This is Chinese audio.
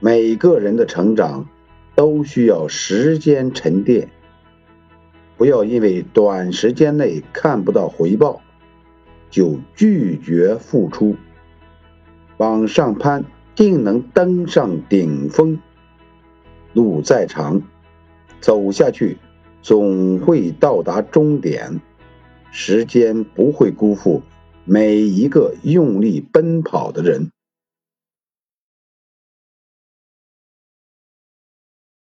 每个人的成长都需要时间沉淀不要因为短时间内看不到回报就拒绝付出。往上攀定能登上顶峰。路再长走下去总会到达终点。时间不会辜负每一个用力奔跑的人。